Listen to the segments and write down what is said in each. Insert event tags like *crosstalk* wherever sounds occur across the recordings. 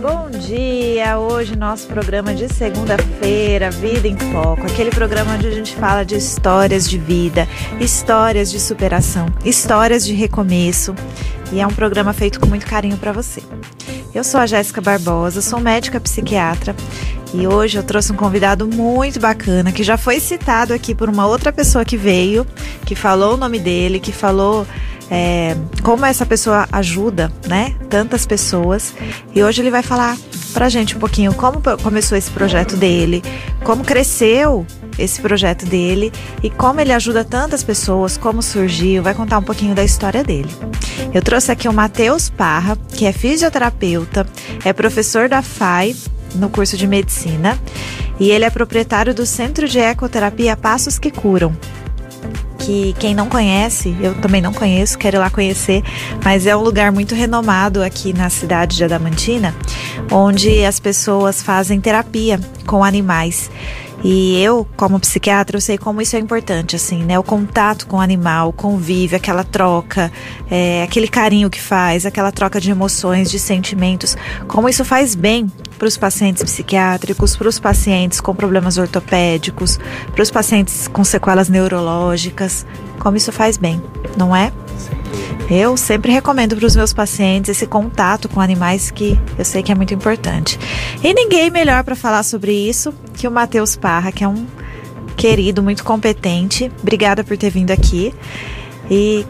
Bom dia! Hoje nosso programa de segunda-feira, Vida em Foco, aquele programa onde a gente fala de histórias de vida, histórias de superação, histórias de recomeço, e é um programa feito com muito carinho para você. Eu sou a Jéssica Barbosa, sou médica psiquiatra e hoje eu trouxe um convidado muito bacana que já foi citado aqui por uma outra pessoa que veio, que falou o nome dele, que falou é, como essa pessoa ajuda, né? Tantas pessoas. E hoje ele vai falar pra gente um pouquinho como começou esse projeto dele, como cresceu esse projeto dele e como ele ajuda tantas pessoas, como surgiu, vai contar um pouquinho da história dele. Eu trouxe aqui o Matheus Parra, que é fisioterapeuta, é professor da FAI no curso de medicina e ele é proprietário do Centro de Ecoterapia Passos que Curam, que quem não conhece, eu também não conheço, quero ir lá conhecer, mas é um lugar muito renomado aqui na cidade de Adamantina, onde as pessoas fazem terapia com animais. E eu, como psiquiatra, eu sei como isso é importante, assim, né? O contato com o animal, o convívio, aquela troca, é, aquele carinho que faz, aquela troca de emoções, de sentimentos, como isso faz bem para os pacientes psiquiátricos, para os pacientes com problemas ortopédicos, para os pacientes com sequelas neurológicas, como isso faz bem, não é? Eu sempre recomendo para os meus pacientes esse contato com animais que eu sei que é muito importante. E ninguém melhor para falar sobre isso que o Matheus Parra, que é um querido, muito competente. Obrigada por ter vindo aqui. E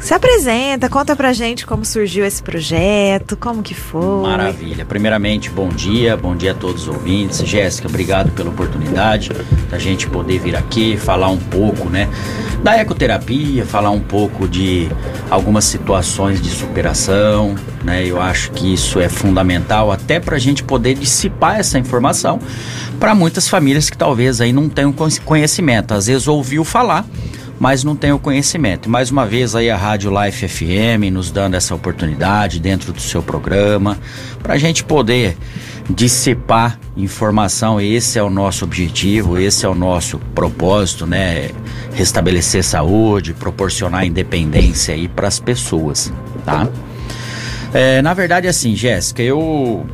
se apresenta, conta pra gente como surgiu esse projeto, como que foi. Maravilha. Primeiramente, bom dia, bom dia a todos os ouvintes. Jéssica, obrigado pela oportunidade da gente poder vir aqui falar um pouco, né, da ecoterapia, falar um pouco de algumas situações de superação, né? Eu acho que isso é fundamental até para a gente poder dissipar essa informação para muitas famílias que talvez aí não tenham conhecimento, às vezes ouviu falar mas não tem o conhecimento. Mais uma vez aí a Rádio Life FM nos dando essa oportunidade dentro do seu programa para a gente poder dissipar informação. Esse é o nosso objetivo, esse é o nosso propósito, né? Restabelecer saúde, proporcionar independência aí para as pessoas, tá? É, na verdade, assim, Jéssica, eu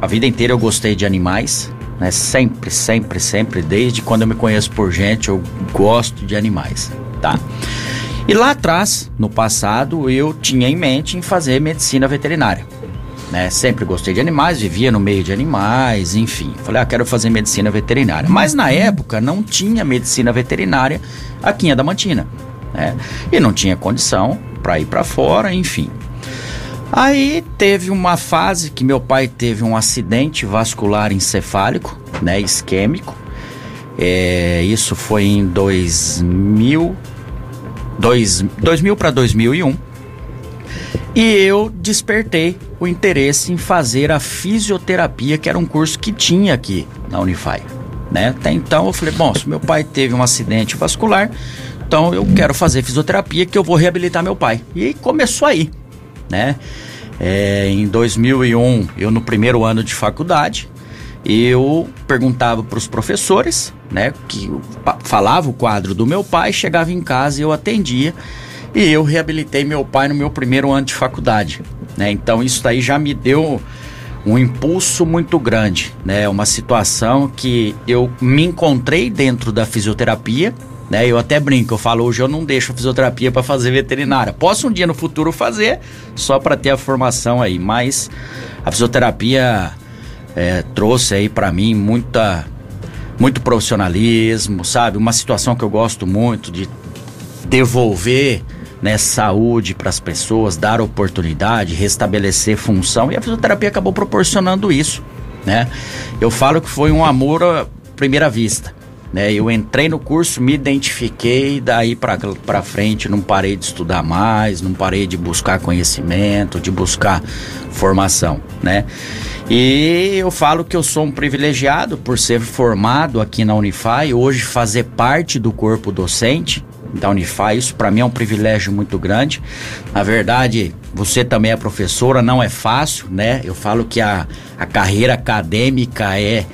a vida inteira eu gostei de animais, né? Sempre, sempre, sempre, desde quando eu me conheço por gente, eu gosto de animais, tá? E lá atrás, no passado, eu tinha em mente em fazer medicina veterinária. Né? Sempre gostei de animais, vivia no meio de animais, enfim. Falei, ah, quero fazer medicina veterinária. Mas na época não tinha medicina veterinária aqui em Adamantina, né? E não tinha condição para ir para fora, enfim. Aí teve uma fase que meu pai teve um acidente vascular encefálico, né, isquêmico. É, isso foi em 2000, dois, 2000 para 2001. E eu despertei o interesse em fazer a fisioterapia, que era um curso que tinha aqui na Unify. Né? Até então eu falei, bom, se meu pai teve um acidente vascular, então eu quero fazer fisioterapia que eu vou reabilitar meu pai. E começou aí né? É, em 2001, eu no primeiro ano de faculdade, eu perguntava para os professores, né, que falava o quadro do meu pai, chegava em casa e eu atendia, e eu reabilitei meu pai no meu primeiro ano de faculdade, né? Então isso daí já me deu um impulso muito grande, né? Uma situação que eu me encontrei dentro da fisioterapia, né? Eu até brinco, eu falo, hoje eu não deixo fisioterapia para fazer veterinária. Posso um dia no futuro fazer, só para ter a formação aí, mas a fisioterapia é, trouxe aí para mim muita muito profissionalismo, sabe? Uma situação que eu gosto muito de devolver né, saúde para as pessoas, dar oportunidade, restabelecer função e a fisioterapia acabou proporcionando isso, né? Eu falo que foi um amor à primeira vista. Né? Eu entrei no curso, me identifiquei, daí para frente não parei de estudar mais, não parei de buscar conhecimento, de buscar formação, né? E eu falo que eu sou um privilegiado por ser formado aqui na Unify, hoje fazer parte do corpo docente da Unify, isso para mim é um privilégio muito grande. Na verdade, você também é professora, não é fácil, né? Eu falo que a, a carreira acadêmica é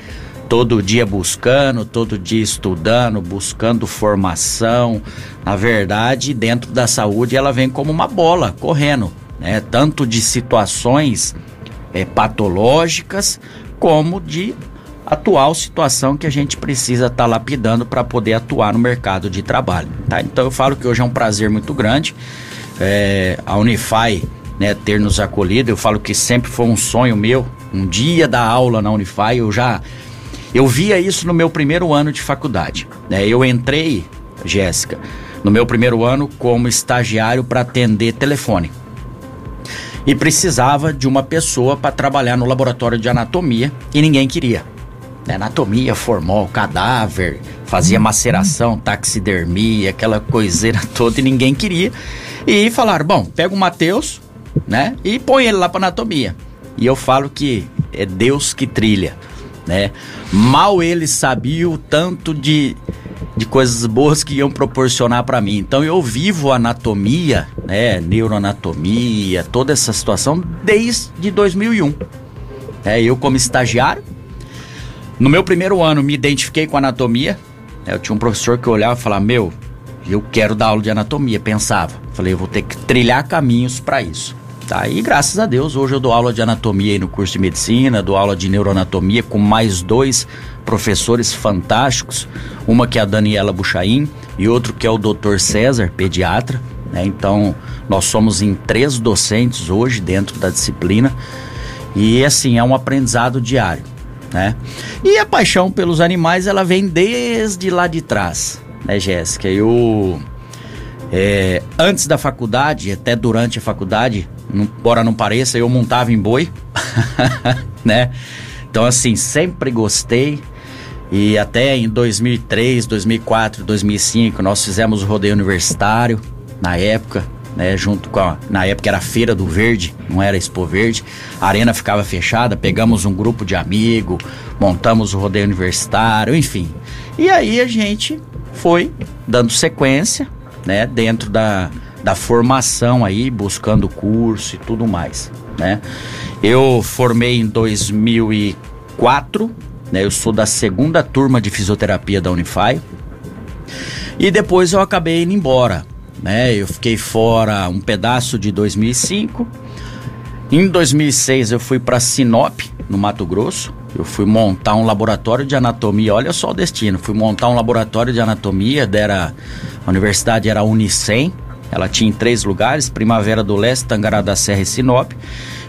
todo dia buscando, todo dia estudando, buscando formação. Na verdade, dentro da saúde, ela vem como uma bola correndo, né? Tanto de situações é, patológicas, como de atual situação que a gente precisa estar tá lapidando para poder atuar no mercado de trabalho. Tá? Então eu falo que hoje é um prazer muito grande é, a Unify né, ter nos acolhido. Eu falo que sempre foi um sonho meu, um dia da aula na Unify. Eu já eu via isso no meu primeiro ano de faculdade. Né? Eu entrei, Jéssica, no meu primeiro ano como estagiário para atender telefone e precisava de uma pessoa para trabalhar no laboratório de anatomia e ninguém queria. Anatomia, formol, cadáver, fazia maceração, taxidermia, aquela coiseira *laughs* toda e ninguém queria. E falaram: bom, pega o Mateus, né, e põe ele lá para anatomia. E eu falo que é Deus que trilha, né? Mal ele sabia o tanto de de coisas boas que iam proporcionar para mim. Então eu vivo anatomia, né, neuroanatomia, toda essa situação desde 2001. É, eu como estagiário, no meu primeiro ano me identifiquei com anatomia. Né, eu tinha um professor que olhava e falava: "Meu, eu quero dar aula de anatomia", pensava. Falei: "Eu vou ter que trilhar caminhos para isso". Tá, e graças a Deus, hoje eu dou aula de anatomia aí no curso de medicina, dou aula de neuroanatomia com mais dois professores fantásticos, uma que é a Daniela Buchaim e outro que é o Dr. César, pediatra. Né? Então, nós somos em três docentes hoje dentro da disciplina e assim é um aprendizado diário, né? E a paixão pelos animais ela vem desde lá de trás, né, Jéssica? Eu é, antes da faculdade, até durante a faculdade, embora não pareça, eu montava em boi, *laughs* né? Então assim sempre gostei. E até em 2003, 2004, 2005 nós fizemos o rodeio universitário na época, né, junto com a, na época era a Feira do Verde, não era Expo Verde. A arena ficava fechada, pegamos um grupo de amigos, montamos o rodeio universitário, enfim. E aí a gente foi dando sequência, né, dentro da, da formação aí, buscando curso e tudo mais, né? Eu formei em 2004 né? Eu sou da segunda turma de fisioterapia da Unify. E depois eu acabei indo embora, né? Eu fiquei fora um pedaço de 2005. Em 2006 eu fui para Sinop, no Mato Grosso. Eu fui montar um laboratório de anatomia. Olha só o destino. Fui montar um laboratório de anatomia. Dera, a universidade era Unicem. Ela tinha em três lugares: Primavera do Leste, Tangará da Serra e Sinop.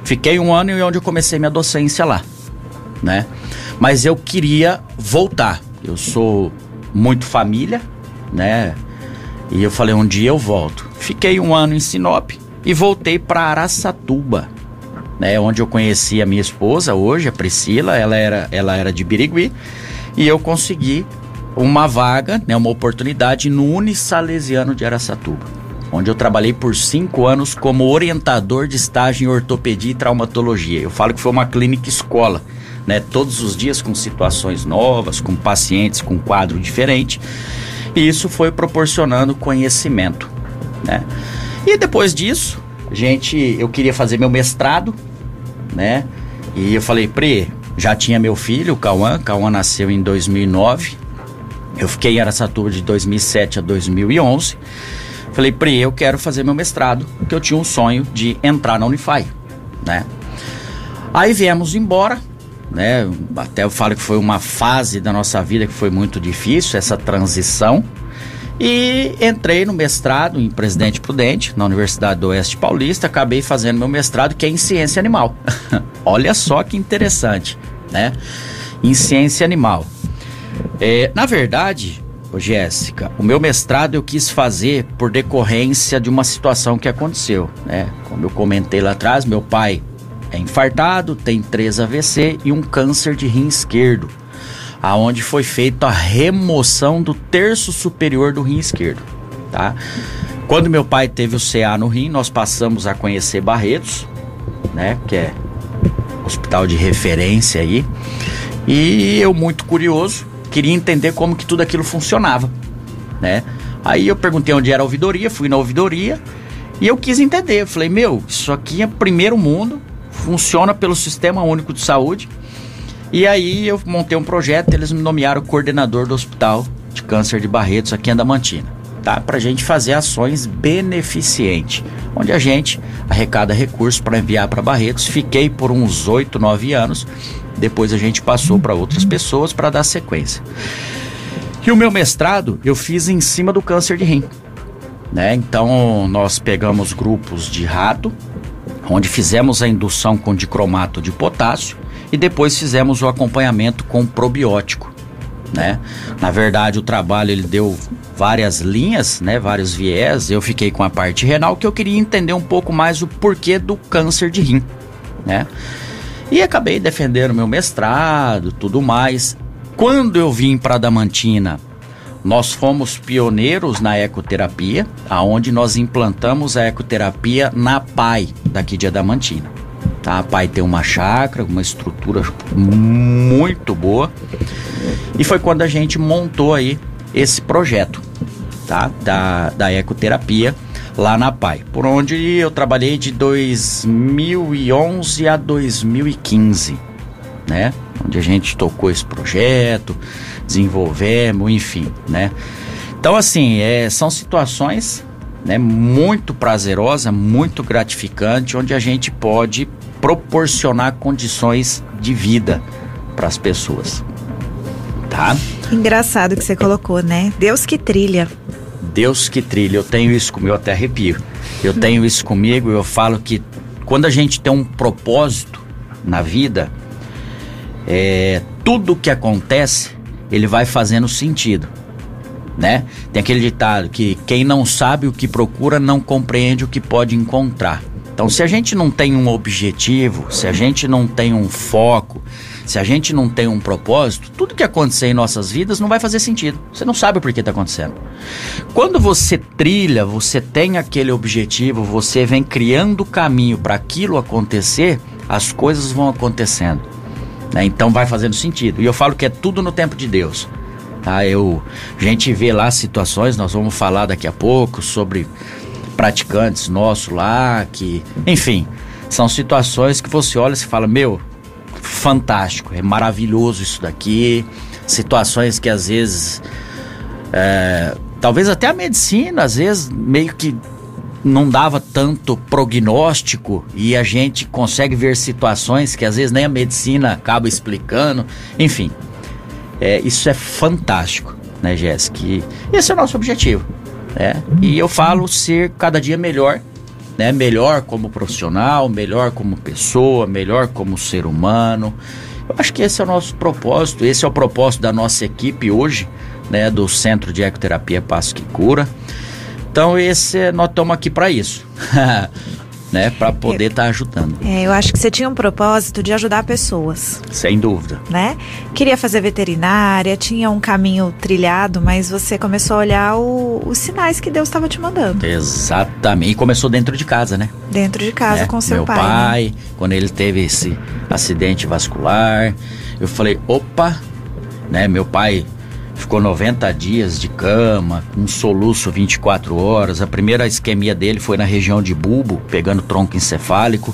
Fiquei um ano e onde eu comecei minha docência lá, né? Mas eu queria voltar. Eu sou muito família, né? E eu falei, um dia eu volto. Fiquei um ano em Sinop e voltei para Araçatuba, né? Onde eu conheci a minha esposa hoje, a Priscila. Ela era, ela era de Birigui. E eu consegui uma vaga, né? Uma oportunidade no Unisalesiano de Araçatuba. Onde eu trabalhei por cinco anos como orientador de estágio em ortopedia e traumatologia. Eu falo que foi uma clínica escola né? Todos os dias com situações novas, com pacientes com quadro diferente. E isso foi proporcionando conhecimento, né? E depois disso, gente, eu queria fazer meu mestrado, né? E eu falei, Pre, já tinha meu filho, o Cauã, Cauã nasceu em 2009. Eu fiquei em Araçatuba de 2007 a 2011. Falei, Pri, eu quero fazer meu mestrado, porque eu tinha um sonho de entrar na Unify, né? Aí viemos embora, né? Até eu falo que foi uma fase da nossa vida que foi muito difícil, essa transição. E entrei no mestrado em Presidente Prudente, na Universidade do Oeste Paulista, acabei fazendo meu mestrado que é em ciência animal. *laughs* Olha só que interessante, né? Em ciência animal. É, na verdade, Jéssica, o meu mestrado eu quis fazer por decorrência de uma situação que aconteceu, né? Como eu comentei lá atrás, meu pai é infartado, tem três AVC e um câncer de rim esquerdo, aonde foi feita a remoção do terço superior do rim esquerdo, tá? Quando meu pai teve o CA no rim, nós passamos a conhecer Barretos, né, que é hospital de referência aí. E eu muito curioso, queria entender como que tudo aquilo funcionava, né? Aí eu perguntei onde era a ouvidoria, fui na ouvidoria e eu quis entender. Eu falei, meu, isso aqui é primeiro mundo, funciona pelo Sistema Único de Saúde. E aí eu montei um projeto, eles me nomearam coordenador do Hospital de Câncer de Barretos aqui em Adamantina. Para a gente fazer ações beneficentes, onde a gente arrecada recursos para enviar para Barretos. Fiquei por uns 8, 9 anos. Depois a gente passou para outras pessoas para dar sequência. E o meu mestrado eu fiz em cima do câncer de rim. Né? Então nós pegamos grupos de rato, onde fizemos a indução com dicromato de potássio e depois fizemos o acompanhamento com probiótico. Né? Na verdade, o trabalho ele deu várias linhas, né, vários viés. Eu fiquei com a parte renal que eu queria entender um pouco mais o porquê do câncer de rim, né? E acabei defendendo meu mestrado, tudo mais. Quando eu vim para Damantina, nós fomos pioneiros na ecoterapia, aonde nós implantamos a ecoterapia na PAI daqui de Adamantina. Tá? PAI tem uma chácara, uma estrutura muito boa. E foi quando a gente montou aí esse projeto, tá? Da, da ecoterapia lá na PAI, por onde eu trabalhei de 2011 a 2015, né? Onde a gente tocou esse projeto, desenvolvemos, enfim, né? Então, assim, é, são situações né, muito prazerosa, muito gratificante, onde a gente pode proporcionar condições de vida para as pessoas. Tá? Engraçado que você colocou, né? Deus que trilha. Deus que trilha. Eu tenho isso comigo, eu até arrepio. Eu tenho isso comigo, eu falo que quando a gente tem um propósito na vida, é, tudo que acontece, ele vai fazendo sentido. Né? Tem aquele ditado que quem não sabe o que procura não compreende o que pode encontrar. Então, se a gente não tem um objetivo, se a gente não tem um foco, se a gente não tem um propósito, tudo que acontecer em nossas vidas não vai fazer sentido. Você não sabe por que está acontecendo. Quando você trilha, você tem aquele objetivo, você vem criando o caminho para aquilo acontecer, as coisas vão acontecendo. Né? Então vai fazendo sentido. E eu falo que é tudo no tempo de Deus. Tá? Eu, a gente vê lá situações, nós vamos falar daqui a pouco sobre praticantes nossos lá, que, enfim, são situações que você olha e fala, meu, fantástico, é maravilhoso isso daqui. Situações que às vezes, é, talvez até a medicina, às vezes, meio que não dava tanto prognóstico e a gente consegue ver situações que às vezes nem a medicina acaba explicando. Enfim, é, isso é fantástico, né, Jéssica? Esse é o nosso objetivo. Né? E eu falo ser cada dia melhor, né? Melhor como profissional, melhor como pessoa, melhor como ser humano. Eu acho que esse é o nosso propósito, esse é o propósito da nossa equipe hoje, né? Do Centro de Ecoterapia Passo que Cura. Então esse nós estamos aqui para isso. *laughs* né, para poder estar tá ajudando. É, eu acho que você tinha um propósito de ajudar pessoas. Sem dúvida. Né? Queria fazer veterinária, tinha um caminho trilhado, mas você começou a olhar o, os sinais que Deus estava te mandando. Exatamente. E começou dentro de casa, né? Dentro de casa né? com seu Meu pai. Meu pai, né? quando ele teve esse acidente vascular, eu falei, opa, né? Meu pai ficou 90 dias de cama, com um soluço 24 horas. A primeira isquemia dele foi na região de bulbo, pegando tronco encefálico.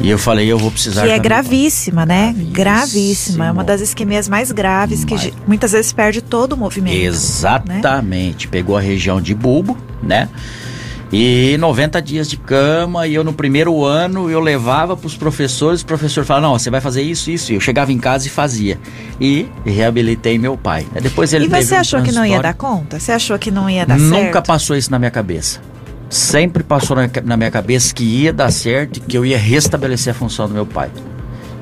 E eu falei, eu vou precisar. Que é gravíssima, né? Gravíssimo. Gravíssima. É uma das isquemias mais graves que muitas vezes perde todo o movimento. Né? Exatamente. Né? Pegou a região de bulbo, né? E 90 dias de cama, e eu no primeiro ano eu levava para os professores, o professor falava, não, você vai fazer isso, isso. E eu chegava em casa e fazia. E reabilitei meu pai. Depois ele E você achou um que não ia dar conta? Você achou que não ia dar Nunca certo? Nunca passou isso na minha cabeça. Sempre passou na, minha cabeça que ia dar certo que eu ia restabelecer a função do meu pai.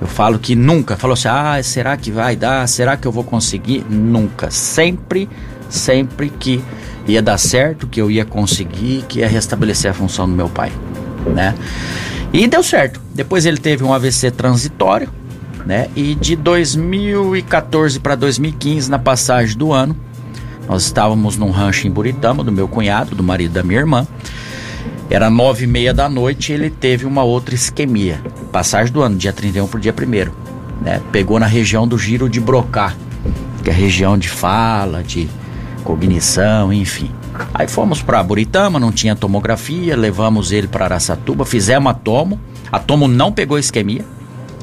Eu falo que nunca. Falou assim: ah, será que vai dar? Será que eu vou conseguir? Nunca. Sempre, sempre que ia dar certo, que eu ia conseguir, que ia restabelecer a função do meu pai, né? E deu certo. Depois ele teve um AVC transitório, né? E de 2014 para 2015, na passagem do ano, nós estávamos num rancho em Buritama, do meu cunhado, do marido da minha irmã. Era nove e meia da noite e ele teve uma outra isquemia. Passagem do ano, dia 31 por dia 1 né? Pegou na região do giro de Brocá, que é a região de fala, de cognição, enfim. Aí fomos para Buritama, não tinha tomografia, levamos ele para Araçatuba, fizemos a tomo. A tomo não pegou isquemia,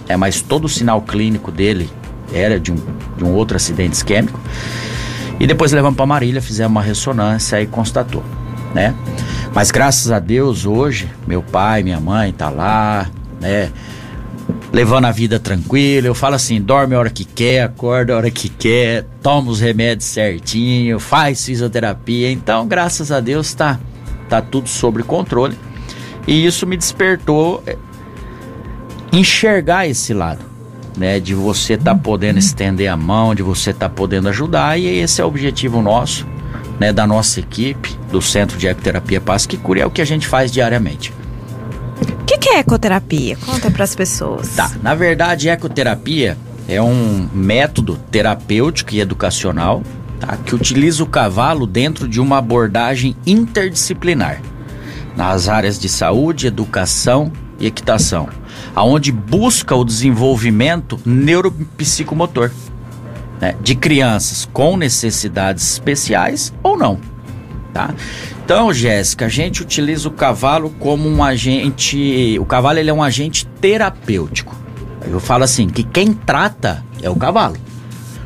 é, mas todo o sinal clínico dele era de um, de um outro acidente isquêmico. E depois levamos para Marília, fizemos uma ressonância e constatou, né? Mas graças a Deus hoje, meu pai, minha mãe tá lá, né? Levando a vida tranquila, eu falo assim, dorme a hora que quer, acorda a hora que quer, toma os remédios certinho, faz fisioterapia. Então, graças a Deus, tá, tá tudo sob controle. E isso me despertou eh, enxergar esse lado, né? De você estar tá podendo estender a mão, de você estar tá podendo ajudar, e esse é o objetivo nosso, né? Da nossa equipe, do Centro de Ecoterapia Paz que Cura, é o que a gente faz diariamente. Que, que é ecoterapia? Conta para as pessoas. Tá, na verdade, ecoterapia é um método terapêutico e educacional tá, que utiliza o cavalo dentro de uma abordagem interdisciplinar nas áreas de saúde, educação e equitação, aonde busca o desenvolvimento neuropsicomotor né, de crianças com necessidades especiais ou não, tá? Então, Jéssica, a gente utiliza o cavalo como um agente, o cavalo ele é um agente terapêutico. Eu falo assim, que quem trata é o cavalo.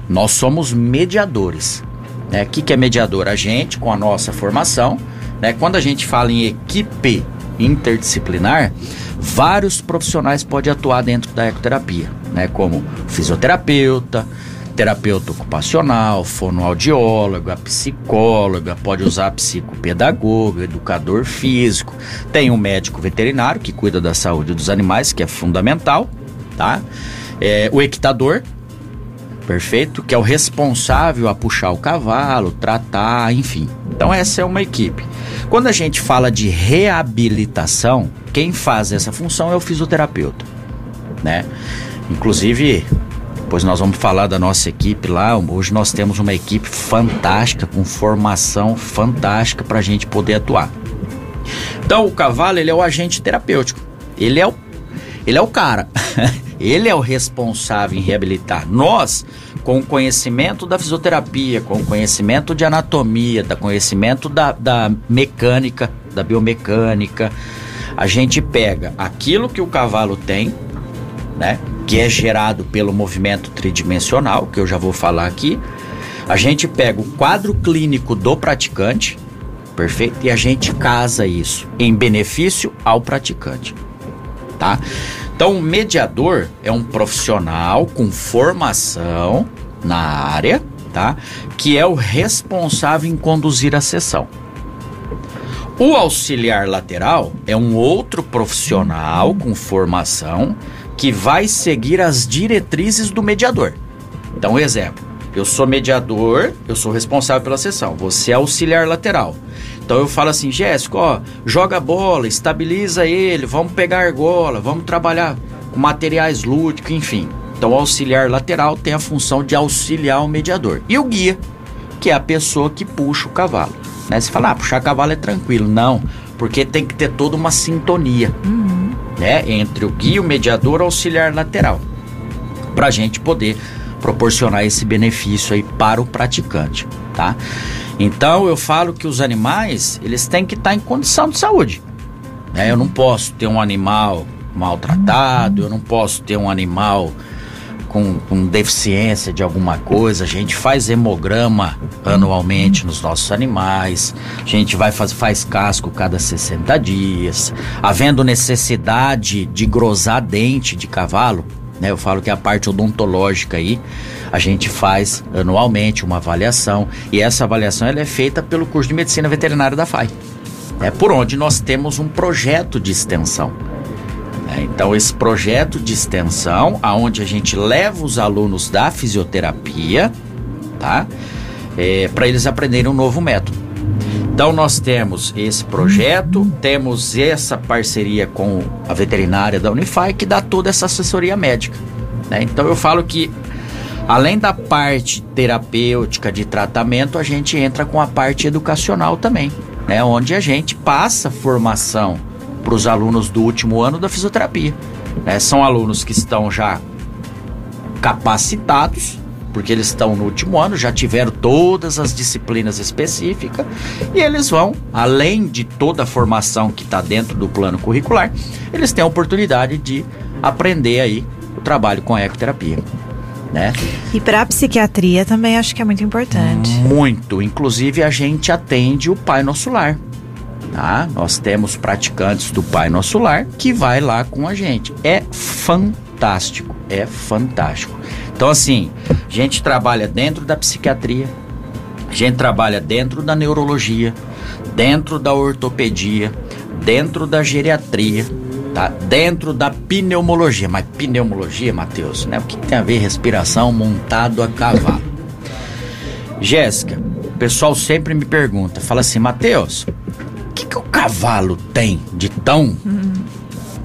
Nós somos mediadores. Né? O que, que é mediador? A gente, com a nossa formação, né? quando a gente fala em equipe interdisciplinar, vários profissionais podem atuar dentro da ecoterapia, né? como fisioterapeuta, terapeuta ocupacional, fonoaudióloga, psicóloga, pode usar psicopedagogo, educador físico, tem um médico veterinário que cuida da saúde dos animais, que é fundamental, tá? É, o equitador, perfeito, que é o responsável a puxar o cavalo, tratar, enfim. Então essa é uma equipe. Quando a gente fala de reabilitação, quem faz essa função é o fisioterapeuta, né? Inclusive, depois nós vamos falar da nossa equipe lá. Hoje nós temos uma equipe fantástica, com formação fantástica para a gente poder atuar. Então o cavalo ele é o agente terapêutico. Ele é o, ele é o cara. *laughs* ele é o responsável em reabilitar. Nós, com o conhecimento da fisioterapia, com o conhecimento de anatomia, da conhecimento da, da mecânica, da biomecânica, a gente pega aquilo que o cavalo tem, né? Que é gerado pelo movimento tridimensional, que eu já vou falar aqui. A gente pega o quadro clínico do praticante, perfeito? E a gente casa isso em benefício ao praticante, tá? Então, o mediador é um profissional com formação na área, tá? Que é o responsável em conduzir a sessão. O auxiliar lateral é um outro profissional com formação que vai seguir as diretrizes do mediador. Então, exemplo, eu sou mediador, eu sou responsável pela sessão, você é auxiliar lateral. Então eu falo assim, Jéssica, ó, joga a bola, estabiliza ele, vamos pegar a argola, vamos trabalhar com materiais lúdicos, enfim. Então o auxiliar lateral tem a função de auxiliar o mediador. E o guia, que é a pessoa que puxa o cavalo. Né? Você fala, ah, puxar cavalo é tranquilo. Não, porque tem que ter toda uma sintonia. Uhum né, entre o guia, o mediador, o auxiliar lateral, para a gente poder proporcionar esse benefício aí para o praticante, tá? Então eu falo que os animais eles têm que estar tá em condição de saúde. Né? Eu não posso ter um animal maltratado, eu não posso ter um animal com, com deficiência de alguma coisa, a gente faz hemograma anualmente nos nossos animais, a gente vai faz, faz casco cada 60 dias, havendo necessidade de grosar dente de cavalo, né? Eu falo que a parte odontológica aí, a gente faz anualmente uma avaliação e essa avaliação ela é feita pelo curso de medicina veterinária da FAI. É por onde nós temos um projeto de extensão. Então, esse projeto de extensão, aonde a gente leva os alunos da fisioterapia, tá? É, para eles aprenderem um novo método. Então, nós temos esse projeto, temos essa parceria com a veterinária da Unify, que dá toda essa assessoria médica. Né? Então, eu falo que, além da parte terapêutica de tratamento, a gente entra com a parte educacional também, né? onde a gente passa formação para os alunos do último ano da fisioterapia. É, são alunos que estão já capacitados, porque eles estão no último ano, já tiveram todas as disciplinas específicas e eles vão, além de toda a formação que está dentro do plano curricular, eles têm a oportunidade de aprender aí o trabalho com a ecoterapia. né? E para a psiquiatria também acho que é muito importante. Muito. Inclusive a gente atende o Pai Nosso Lar. Tá? Nós temos praticantes do Pai Nosso Lar que vai lá com a gente. É fantástico, é fantástico. Então assim, a gente trabalha dentro da psiquiatria, a gente trabalha dentro da neurologia, dentro da ortopedia, dentro da geriatria, tá? Dentro da pneumologia. Mas pneumologia, Matheus, né? O que tem a ver respiração montado a cavalo? Jéssica, o pessoal sempre me pergunta, fala assim, Matheus, que, que o cavalo tem de tão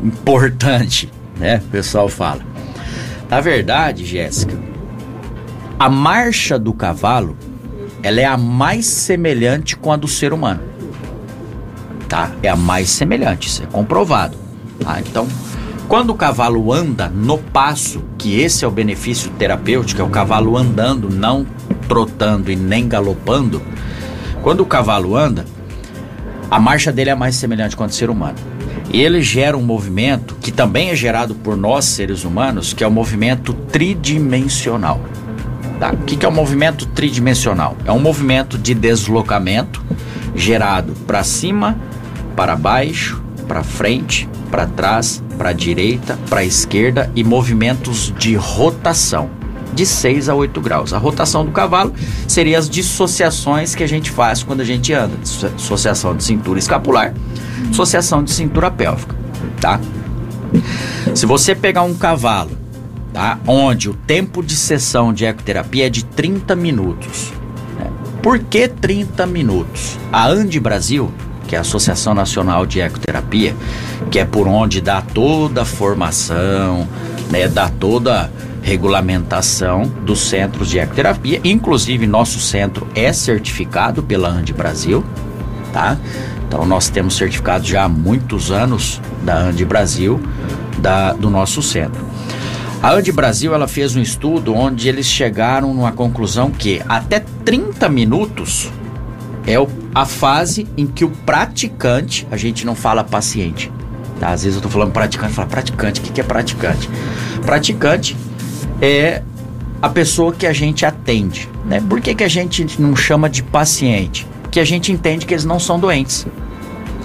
importante, né? O pessoal fala. Na verdade, Jéssica, a marcha do cavalo, ela é a mais semelhante com a do ser humano. Tá? É a mais semelhante, isso é comprovado. Tá? Então, quando o cavalo anda no passo, que esse é o benefício terapêutico, é o cavalo andando, não trotando e nem galopando. Quando o cavalo anda, a marcha dele é mais semelhante do ser humano. Ele gera um movimento que também é gerado por nós, seres humanos, que é o movimento tridimensional. Tá? O que, é o movimento tridimensional? É um movimento de deslocamento gerado para cima, para baixo, para frente, para trás, para direita, para esquerda e movimentos de rotação de 6 a 8 graus. A rotação do cavalo seria as dissociações que a gente faz quando a gente anda, dissociação de cintura escapular, dissociação de cintura pélvica, tá? Se você pegar um cavalo, tá, onde o tempo de sessão de ecoterapia é de 30 minutos. Né? Por que 30 minutos? A Ande Brasil que é a Associação Nacional de Ecoterapia, que é por onde dá toda a formação, né, dá toda regulamentação dos centros de ecoterapia. Inclusive, nosso centro é certificado pela Ande Brasil, tá? Então, nós temos certificado já há muitos anos da Ande Brasil, da, do nosso centro. A Ande Brasil ela fez um estudo onde eles chegaram numa conclusão que até 30 minutos é a fase em que o praticante, a gente não fala paciente, tá? Às vezes eu tô falando praticante, fala praticante, o que, que é praticante? Praticante é a pessoa que a gente atende, né? Por que, que a gente não chama de paciente? Porque a gente entende que eles não são doentes.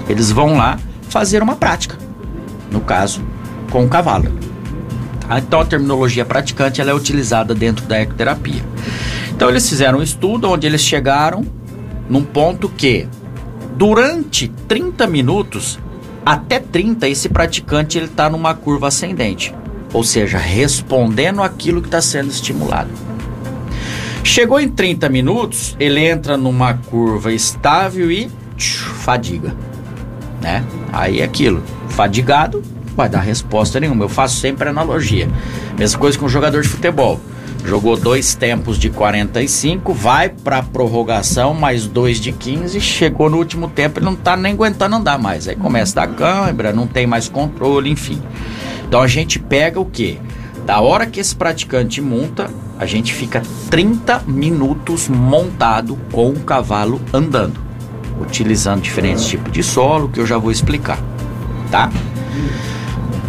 Eles vão lá fazer uma prática, no caso, com o cavalo. Então a terminologia praticante ela é utilizada dentro da ecoterapia. Então eles fizeram um estudo onde eles chegaram num ponto que durante 30 minutos até 30 esse praticante ele está numa curva ascendente, ou seja, respondendo aquilo que está sendo estimulado. Chegou em 30 minutos, ele entra numa curva estável e tch, fadiga, né? Aí é aquilo, fadigado, vai dar resposta nenhuma. Eu faço sempre analogia. Mesma coisa com um jogador de futebol. Jogou dois tempos de 45, vai para prorrogação, mais dois de 15, chegou no último tempo e não tá nem aguentando andar mais. Aí começa a dar câimbra, não tem mais controle, enfim. Então a gente pega o que? Da hora que esse praticante monta, a gente fica 30 minutos montado com o cavalo andando, utilizando diferentes tipos de solo que eu já vou explicar, tá?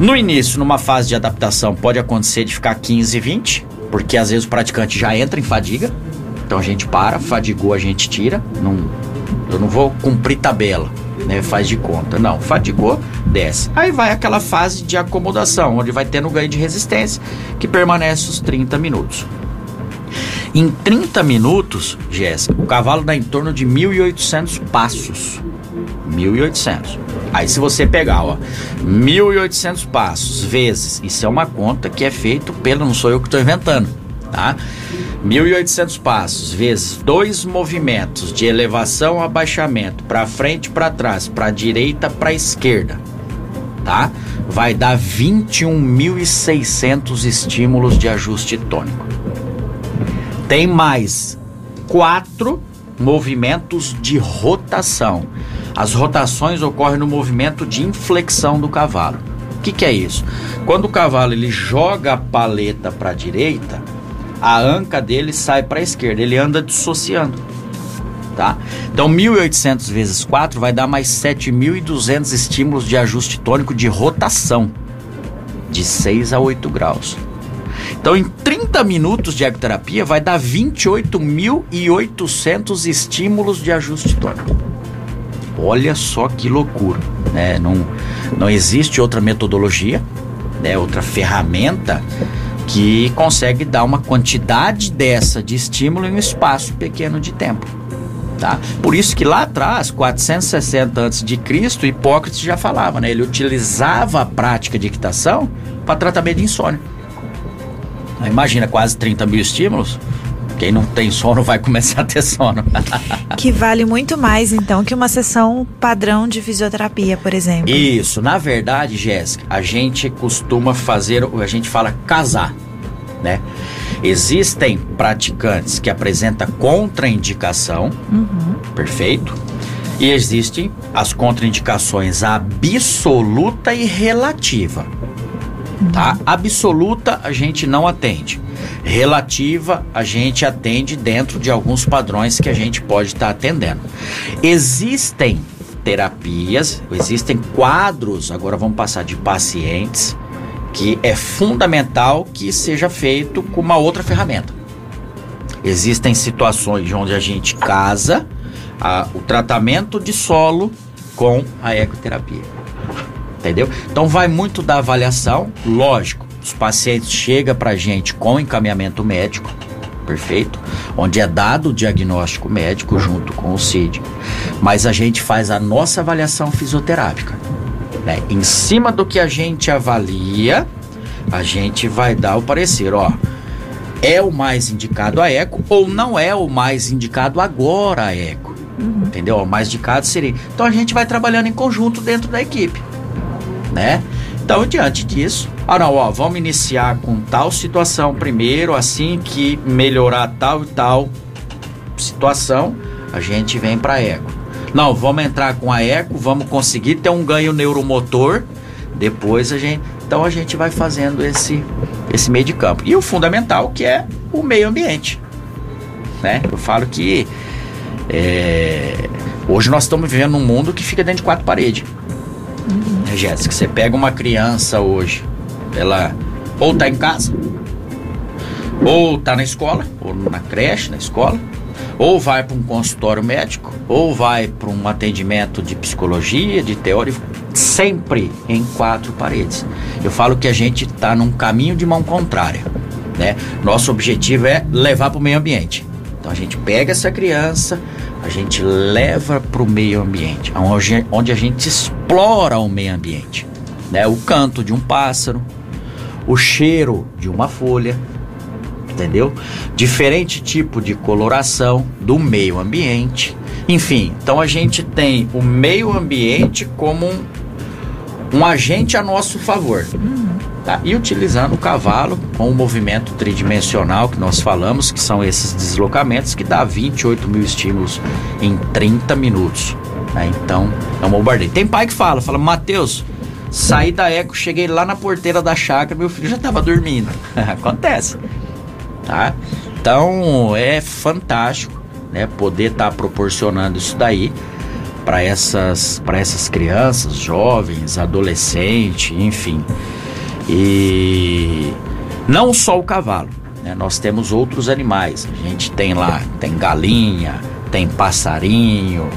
No início, numa fase de adaptação, pode acontecer de ficar 15, 20, porque às vezes o praticante já entra em fadiga, então a gente para, fadigou, a gente tira, não, eu não vou cumprir tabela, né, faz de conta, não, fadigou, desce. Aí vai aquela fase de acomodação, onde vai tendo ganho de resistência, que permanece os 30 minutos. Em 30 minutos, Jéssica, o cavalo dá em torno de 1.800 passos. 1.800. Aí se você pegar, ó, 1.800 passos vezes, isso é uma conta que é feito pelo, não sou eu que estou inventando, tá? 1.800 passos vezes dois movimentos de elevação, abaixamento, para frente, para trás, para direita, para esquerda, tá? Vai dar 21.600 estímulos de ajuste tônico. Tem mais quatro movimentos de rotação. As rotações ocorrem no movimento de inflexão do cavalo. O que, que é isso? Quando o cavalo ele joga a paleta para a direita, a anca dele sai para a esquerda, ele anda dissociando. Tá? Então 1800 vezes 4 vai dar mais 7200 estímulos de ajuste tônico de rotação de 6 a 8 graus. Então, em 30 minutos de ecoterapia, vai dar 28.800 estímulos de ajuste tônico. Olha só que loucura, né? Não, não existe outra metodologia, né? outra ferramenta que consegue dar uma quantidade dessa de estímulo em um espaço pequeno de tempo. Tá? Por isso que lá atrás, 460 a.C., Hipócrates já falava, né? Ele utilizava a prática de equitação para tratamento de insônia. Imagina quase 30 mil estímulos. Quem não tem sono vai começar a ter sono. *laughs* que vale muito mais, então, que uma sessão padrão de fisioterapia, por exemplo. Isso. Na verdade, Jéssica, a gente costuma fazer, a gente fala casar, né? Existem praticantes que apresentam contraindicação, uhum. perfeito? E existem as contraindicações absoluta e relativa tá? Absoluta a gente não atende. Relativa a gente atende dentro de alguns padrões que a gente pode estar tá atendendo. Existem terapias, existem quadros, agora vamos passar de pacientes, que é fundamental que seja feito com uma outra ferramenta. Existem situações onde a gente casa a, o tratamento de solo com a ecoterapia entendeu? Então vai muito da avaliação, lógico. Os pacientes chegam para a gente com encaminhamento médico, perfeito? Onde é dado o diagnóstico médico junto com o CID. Mas a gente faz a nossa avaliação fisioterápica. Né? Em cima do que a gente avalia, a gente vai dar o parecer, ó. É o mais indicado a eco ou não é o mais indicado agora a eco. Uhum. Entendeu? O mais indicado seria. Então a gente vai trabalhando em conjunto dentro da equipe né? Então, diante disso, ah não, ó, vamos iniciar com tal situação primeiro, assim que melhorar tal e tal situação, a gente vem para eco. Não, vamos entrar com a eco, vamos conseguir ter um ganho neuromotor, depois a gente, então a gente vai fazendo esse esse meio de campo. E o fundamental que é o meio ambiente, né? Eu falo que é, hoje nós estamos vivendo num mundo que fica dentro de quatro paredes. Uhum. Jéssica, você pega uma criança hoje, ela ou tá em casa, ou tá na escola, ou na creche, na escola, ou vai para um consultório médico, ou vai para um atendimento de psicologia, de teoria, sempre em quatro paredes. Eu falo que a gente está num caminho de mão contrária. Né? Nosso objetivo é levar para o meio ambiente. Então a gente pega essa criança, a gente leva para o meio ambiente, onde, onde a gente explora o meio ambiente. Né? O canto de um pássaro, o cheiro de uma folha, entendeu? Diferente tipo de coloração do meio ambiente. Enfim, então a gente tem o meio ambiente como um, um agente a nosso favor. Uhum. Tá? E utilizando o cavalo com o movimento tridimensional que nós falamos, que são esses deslocamentos que dá 28 mil estímulos em 30 minutos. Né? Então, é um bombardeio. Tem pai que fala, fala, Matheus, saí da eco, cheguei lá na porteira da chácara, meu filho já estava dormindo. *laughs* Acontece. Tá? Então, é fantástico né, poder estar tá proporcionando isso daí para essas, essas crianças, jovens, adolescentes, enfim. E não só o cavalo, né? nós temos outros animais. A gente tem lá, tem galinha, tem passarinho,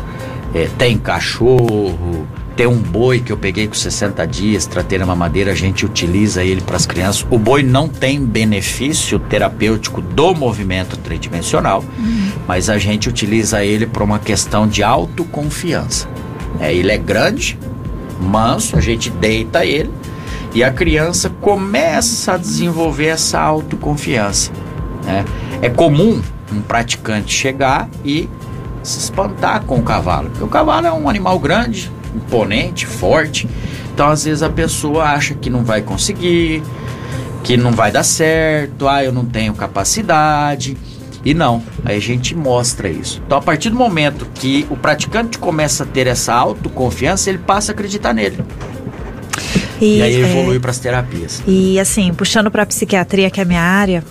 é, tem cachorro, tem um boi que eu peguei com 60 dias, tratei na mamadeira, a gente utiliza ele para as crianças. O boi não tem benefício terapêutico do movimento tridimensional, uhum. mas a gente utiliza ele para uma questão de autoconfiança. É, ele é grande, manso, a gente deita ele e a criança começa a desenvolver essa autoconfiança. Né? É comum um praticante chegar e se espantar com o cavalo, porque o cavalo é um animal grande, imponente, forte. Então, às vezes, a pessoa acha que não vai conseguir, que não vai dar certo, ah, eu não tenho capacidade. E não, aí a gente mostra isso. Então, a partir do momento que o praticante começa a ter essa autoconfiança, ele passa a acreditar nele. E, e aí evolui é, para as terapias. E assim, puxando para a psiquiatria, que é a minha área,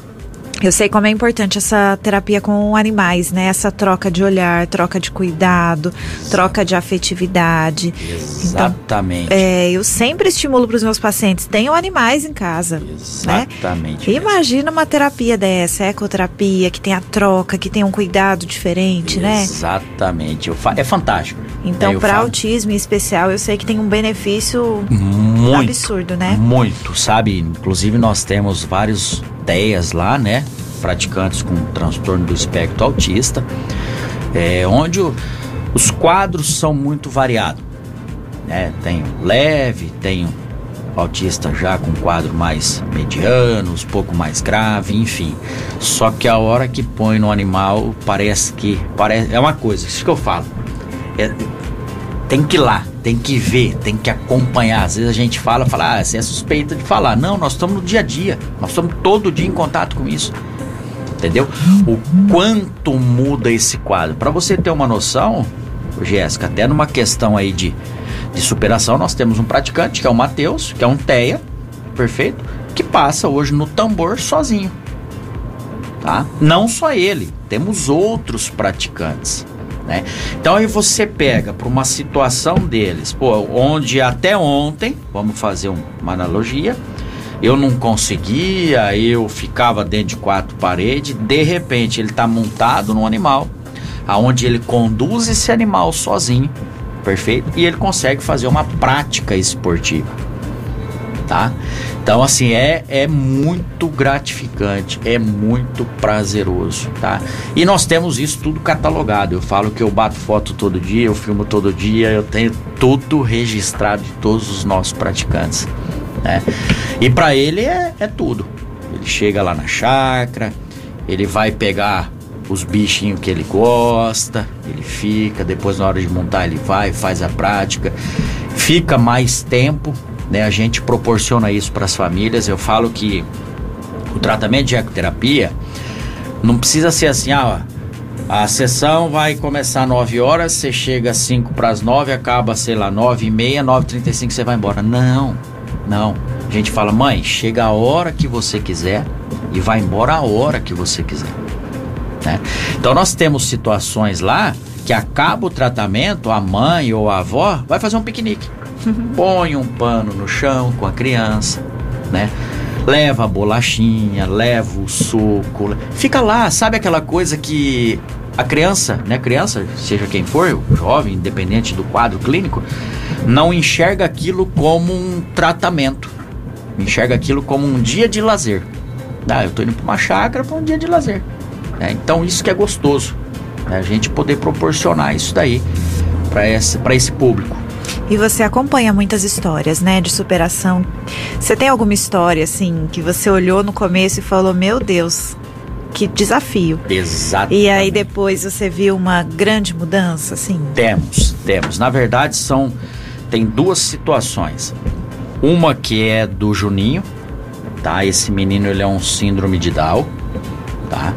Eu sei como é importante essa terapia com animais, né? Essa troca de olhar, troca de cuidado, troca de afetividade. Exatamente. Então, é, eu sempre estimulo para os meus pacientes: tenham animais em casa. Né? Exatamente. Né? Imagina uma terapia dessa, ecoterapia, que tem a troca, que tem um cuidado diferente, Exatamente. né? Exatamente. É fantástico. Então, é, para autismo em especial, eu sei que tem um benefício muito, absurdo, né? Muito, sabe? Inclusive, nós temos vários ideias lá, né? Praticantes com transtorno do espectro autista, é, onde o, os quadros são muito variados. Né? Tem leve, tem autista já com quadro mais mediano, um pouco mais grave, enfim. Só que a hora que põe no animal parece que parece é uma coisa, isso que eu falo. É, tem que ir lá, tem que ver, tem que acompanhar. Às vezes a gente fala, fala, ah, você é suspeita de falar. Não, nós estamos no dia a dia, nós estamos todo dia em contato com isso. Entendeu? O quanto muda esse quadro. Para você ter uma noção, Jéssica, até numa questão aí de, de superação, nós temos um praticante, que é o Matheus, que é um TEA, perfeito, que passa hoje no tambor sozinho. Tá? Não só ele, temos outros praticantes. Né? Então aí você pega para uma situação deles, pô, onde até ontem, vamos fazer uma analogia, eu não conseguia, eu ficava dentro de quatro paredes, de repente ele está montado num animal, aonde ele conduz esse animal sozinho, perfeito? E ele consegue fazer uma prática esportiva, tá? Então, assim, é, é muito gratificante, é muito prazeroso, tá? E nós temos isso tudo catalogado. Eu falo que eu bato foto todo dia, eu filmo todo dia, eu tenho tudo registrado de todos os nossos praticantes, né? E para ele é, é tudo. Ele chega lá na chácara, ele vai pegar os bichinhos que ele gosta, ele fica, depois na hora de montar ele vai, faz a prática, fica mais tempo, né? A gente proporciona isso para as famílias. Eu falo que o tratamento de ecoterapia não precisa ser assim, ah, a sessão vai começar às 9 horas, você chega às 5 para as 9, acaba, sei lá, 9 e meia, 9 e 35 você vai embora. Não, não. A gente fala, mãe, chega a hora que você quiser e vai embora a hora que você quiser. Né? Então nós temos situações lá que acaba o tratamento, a mãe ou a avó vai fazer um piquenique. Põe um pano no chão com a criança, né? Leva a bolachinha, leva o suco, fica lá, sabe aquela coisa que a criança, né, criança, seja quem for, jovem, independente do quadro clínico, não enxerga aquilo como um tratamento. Enxerga aquilo como um dia de lazer. Ah, eu tô indo para uma chácara para um dia de lazer. É, então isso que é gostoso, né, a gente poder proporcionar isso daí para esse, esse público. E você acompanha muitas histórias, né, de superação. Você tem alguma história assim que você olhou no começo e falou: "Meu Deus, que desafio". Exato. E aí depois você viu uma grande mudança, assim? Temos, temos. Na verdade são tem duas situações. Uma que é do Juninho, tá? Esse menino ele é um síndrome de Down, tá?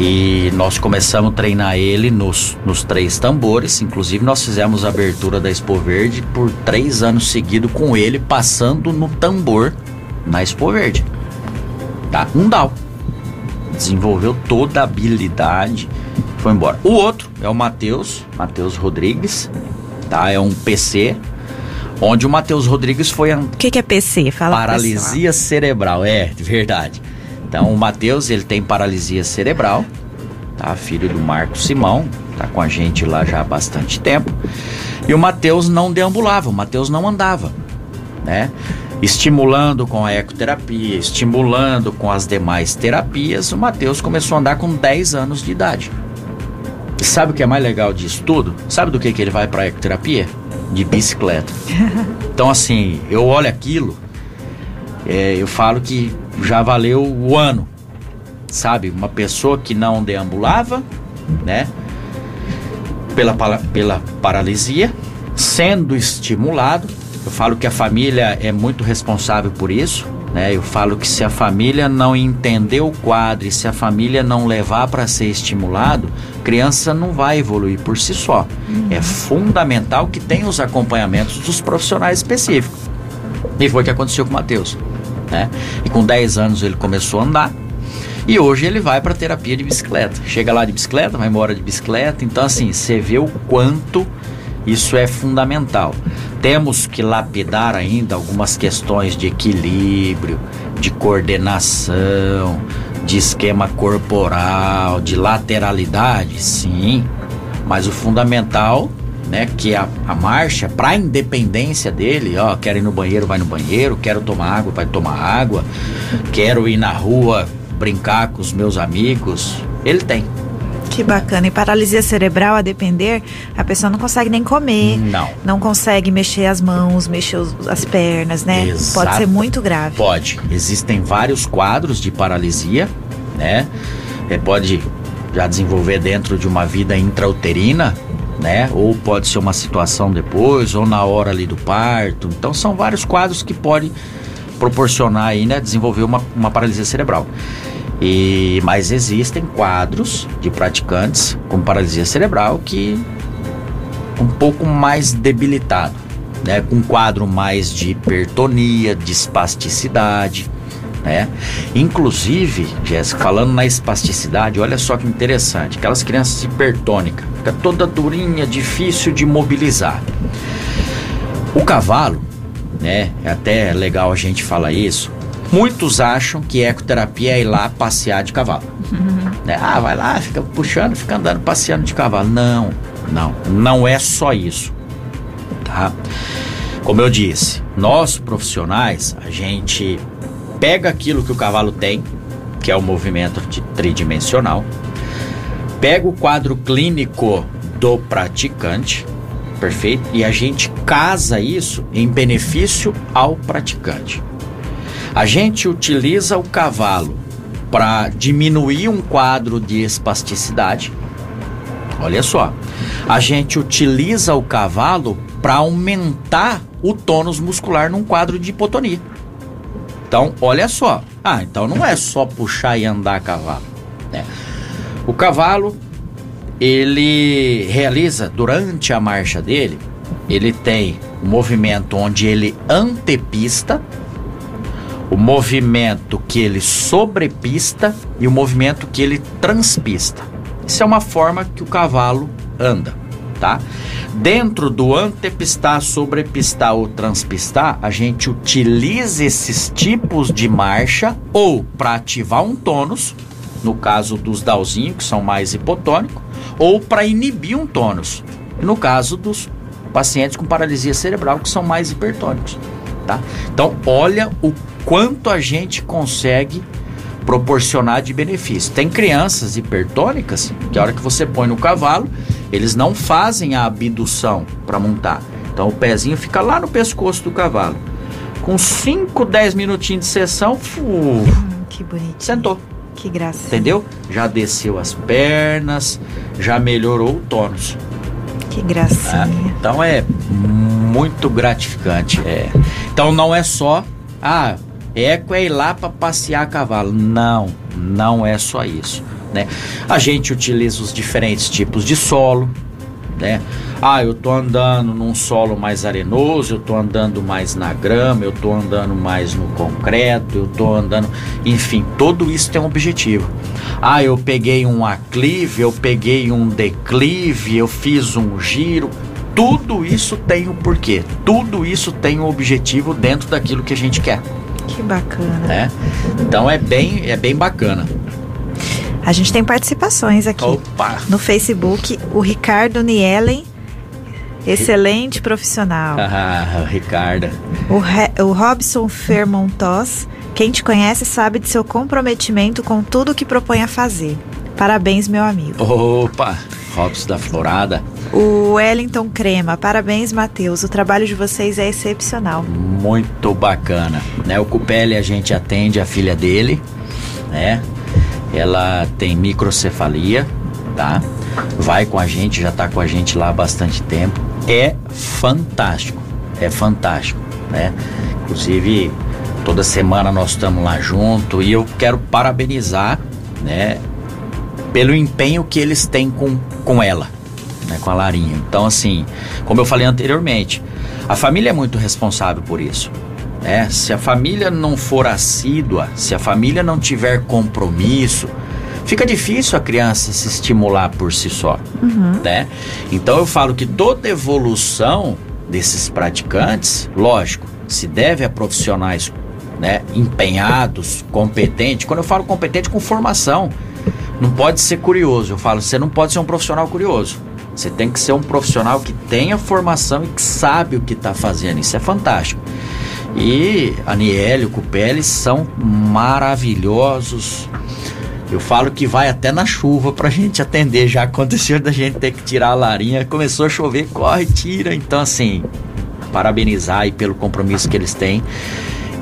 E nós começamos a treinar ele nos, nos três tambores. Inclusive, nós fizemos a abertura da Expo Verde por três anos seguidos com ele passando no tambor na Expo Verde. Tá? Um DAO. Desenvolveu toda a habilidade, foi embora. O outro é o Matheus, Matheus Rodrigues, tá? É um PC, onde o Matheus Rodrigues foi. O que, que é PC? Fala Paralisia cerebral, é, verdade. Então o Matheus, ele tem paralisia cerebral, tá? Filho do Marco Simão, tá com a gente lá já há bastante tempo. E o Matheus não deambulava, o Matheus não andava, né? Estimulando com a ecoterapia, estimulando com as demais terapias, o Matheus começou a andar com 10 anos de idade. E sabe o que é mais legal disso tudo? Sabe do que, que ele vai para ecoterapia? De bicicleta. *laughs* Então, assim, eu olho aquilo, é, eu falo que já valeu o ano, sabe? Uma pessoa que não deambulava, né? Pela, pela paralisia, sendo estimulado. Eu falo que a família é muito responsável por isso, né? Eu falo que se a família não entender o quadro e se a família não levar para ser estimulado, criança não vai evoluir por si só. Uhum. É fundamental que tenha os acompanhamentos dos profissionais específicos. E foi o que aconteceu com o Matheus né? E com 10 anos ele começou a andar. E hoje ele vai para terapia de bicicleta. Chega lá de bicicleta, vai embora de bicicleta. Então, assim, você vê o quanto isso é fundamental. Temos que lapidar ainda algumas questões de equilíbrio, de coordenação, de esquema corporal, de lateralidade, sim. Mas o fundamental né, que a, a marcha para a independência dele, ó, quero ir no banheiro, vai no banheiro, quero tomar água, vai tomar água, quero ir na rua brincar com os meus amigos, ele tem. Que bacana. E paralisia cerebral, a depender, a pessoa não consegue nem comer. Não. Não consegue mexer as mãos, mexer os, as pernas, né? Exato. Pode ser muito grave. Pode. Existem vários quadros de paralisia, né? É, pode já desenvolver dentro de uma vida intrauterina, né? Ou pode ser uma situação depois, ou na hora ali do parto. Então são vários quadros que podem proporcionar aí, né, desenvolver uma, uma paralisia cerebral. E mas existem quadros de praticantes com paralisia cerebral que um pouco mais debilitado, né, com um quadro mais de hipertonia, de espasticidade, né? Inclusive, Jéssica, falando na espasticidade, olha só que interessante, aquelas crianças hipertônicas, fica toda durinha, difícil de mobilizar. O cavalo, né? É até legal a gente falar isso. Muitos acham que ecoterapia é ir lá passear de cavalo. Uhum. Né? Ah, vai lá, fica puxando, fica andando, passeando de cavalo. Não, não, não é só isso. Tá? Como eu disse, nós profissionais, a gente pega aquilo que o cavalo tem, que é o movimento tridimensional, pega o quadro clínico do praticante, perfeito? E a gente casa isso em benefício ao praticante. A gente utiliza o cavalo para diminuir um quadro de espasticidade. Olha só, a gente utiliza o cavalo para aumentar o tônus muscular num quadro de hipotonia. Então, olha só. Ah, então não é só puxar e andar a cavalo. Né? O cavalo, ele realiza durante a marcha dele, ele tem o um movimento onde ele antepista, o movimento que ele sobrepista e o movimento que ele transpista. Isso é uma forma que o cavalo anda tá? Dentro do antepistar, sobrepistar ou transpistar, a gente utiliza esses tipos de marcha ou para ativar um tônus, no caso dos dauzinhos, que são mais hipotônicos, ou para inibir um tônus, no caso dos pacientes com paralisia cerebral, que são mais hipertônicos, tá? Então, olha o quanto a gente consegue proporcionar de benefício. Tem crianças hipertônicas que a hora que você põe no cavalo, eles não fazem a abdução para montar. Então o pezinho fica lá no pescoço do cavalo. Com 5, 10 minutinhos de sessão, hum, que bonitinho. Sentou. Que graça. Entendeu? Já desceu as pernas, já melhorou o tônus. Que gracinha. Ah, então é muito gratificante. É. Então não é só, ah, eco é ir lá para passear a cavalo. Não, não é só isso. Né? A gente utiliza os diferentes tipos de solo, né? Ah, eu tô andando num solo mais arenoso, eu tô andando mais na grama, eu tô andando mais no concreto, eu tô andando, enfim, tudo isso tem um objetivo. Ah, eu peguei um aclive, eu peguei um declive, eu fiz um giro, tudo isso tem um porquê, tudo isso tem um objetivo dentro daquilo que a gente quer. Que bacana. Né? Então é bem, é bem bacana. A gente tem participações aqui Opa. no Facebook. O Ricardo Nielen, excelente profissional. Ah, Ricardo. O, Re, o Robson Fermontos, quem te conhece sabe de seu comprometimento com tudo que propõe a fazer. Parabéns, meu amigo. Opa, Robson da Florada. O Wellington Crema, parabéns, Matheus. O trabalho de vocês é excepcional. Muito bacana. Né? O Cupelli a gente atende a filha dele, né? Ela tem microcefalia, tá? Vai com a gente, já está com a gente lá há bastante tempo. É fantástico, é fantástico, né? Inclusive, toda semana nós estamos lá junto e eu quero parabenizar, né? Pelo empenho que eles têm com, com ela, né? Com a Larinha. Então, assim, como eu falei anteriormente, a família é muito responsável por isso. né? Se a família não for assídua, se a família não tiver compromisso, fica difícil a criança se estimular por si só, uhum. né? Então eu falo que toda evolução desses praticantes, lógico, se deve a profissionais né, empenhados, competentes. Quando eu falo competente, com formação, não pode ser curioso. Eu falo, você não pode ser um profissional curioso. Você tem que ser um profissional que tenha formação e que sabe o que está fazendo. Isso é fantástico. E a Niel e o Cupelli são maravilhosos. Eu falo que vai até na chuva pra gente atender. Já aconteceu da gente ter que tirar a larinha. Começou a chover, corre, tira. Então, assim, parabenizar aí pelo compromisso que eles têm.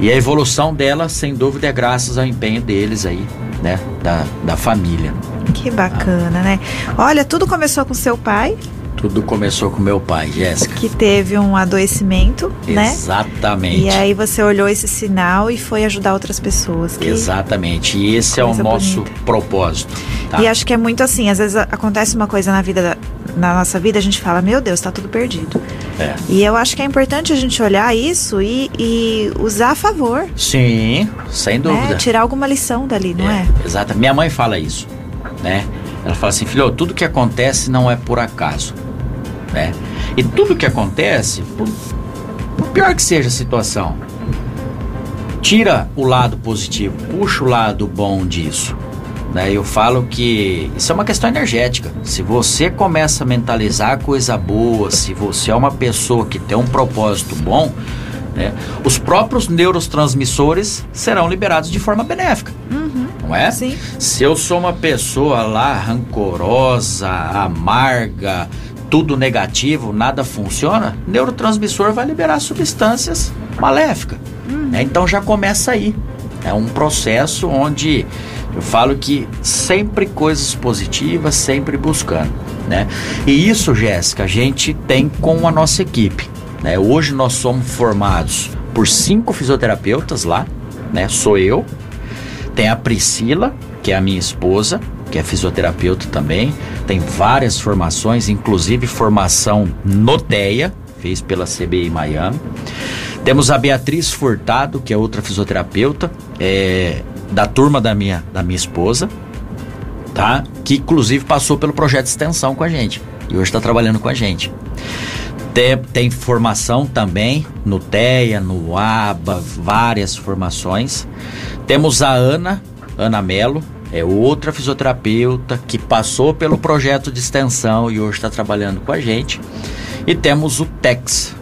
E a evolução dela, sem dúvida, é graças ao empenho deles aí, né? Da, da família. Que bacana, né? Olha, tudo começou com seu pai. Tudo começou com meu pai, Jéssica. Que teve um adoecimento, né? Exatamente. E aí você olhou esse sinal e foi ajudar outras pessoas. Exatamente. E esse é o nosso bonita. propósito. Tá? E acho que é muito assim, às vezes acontece uma coisa na vida na nossa vida, a gente fala, meu Deus, tá tudo perdido. É. E eu acho que é importante a gente olhar isso e, e usar a favor. Sim, sem dúvida. Né? Tirar alguma lição dali, não é? é? Exato. Minha mãe fala isso, né? Ela fala assim, filho, tudo que acontece não é por acaso, né? E tudo que acontece, por, por pior que seja a situação, tira o lado positivo, puxa o lado bom disso. Né? Eu falo que isso é uma questão energética. Se você começa a mentalizar coisa boa, se você é uma pessoa que tem um propósito bom, né? os próprios neurotransmissores serão liberados de forma benéfica. Uhum. Não é? Sim. Se eu sou uma pessoa lá rancorosa, amarga, tudo negativo, nada funciona, neurotransmissor vai liberar substâncias maléficas. Uhum. Né? Então já começa aí. É um processo onde eu falo que sempre coisas positivas, sempre buscando, né? E isso, Jéssica, a gente tem com a nossa equipe, né? Hoje nós somos formados por cinco fisioterapeutas lá, né? Sou eu, tem a Priscila, que é a minha esposa, que é fisioterapeuta também, tem várias formações, inclusive formação no TEA, fez pela CBI Miami. Temos a Beatriz Furtado, que é outra fisioterapeuta, é, da turma da minha, da minha esposa, tá? Que inclusive passou pelo projeto de extensão com a gente e hoje está trabalhando com a gente. Tem, tem formação também no TEA, no ABA, várias formações. Temos a Ana, Ana Melo, é outra fisioterapeuta que passou pelo projeto de extensão e hoje está trabalhando com a gente. E temos o TEX,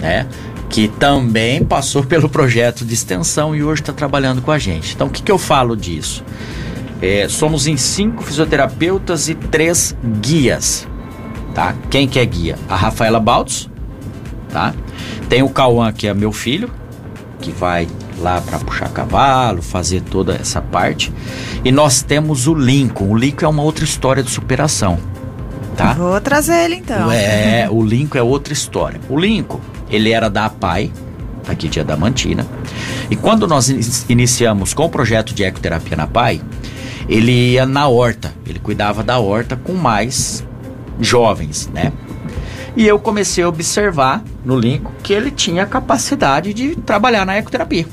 né? que também passou pelo projeto de extensão e hoje está trabalhando com a gente. Então, o que, que eu falo disso? É, somos em cinco fisioterapeutas e três guias, tá? Quem que é guia? A Rafaela Baltz, tá? Tem o Cauã, que é meu filho, que vai lá para puxar cavalo, fazer toda essa parte. E nós temos o Lincoln. O Lincoln é uma outra história de superação, tá? Vou trazer ele então. É, o Lincoln é outra história. O Lincoln, ele era da APAI, aqui de Adamantina. E quando nós iniciamos com o projeto de ecoterapia na APAI, ele ia na horta, ele cuidava da horta com mais jovens, né? E eu comecei a observar no Lincoln que ele tinha capacidade de trabalhar na ecoterapia.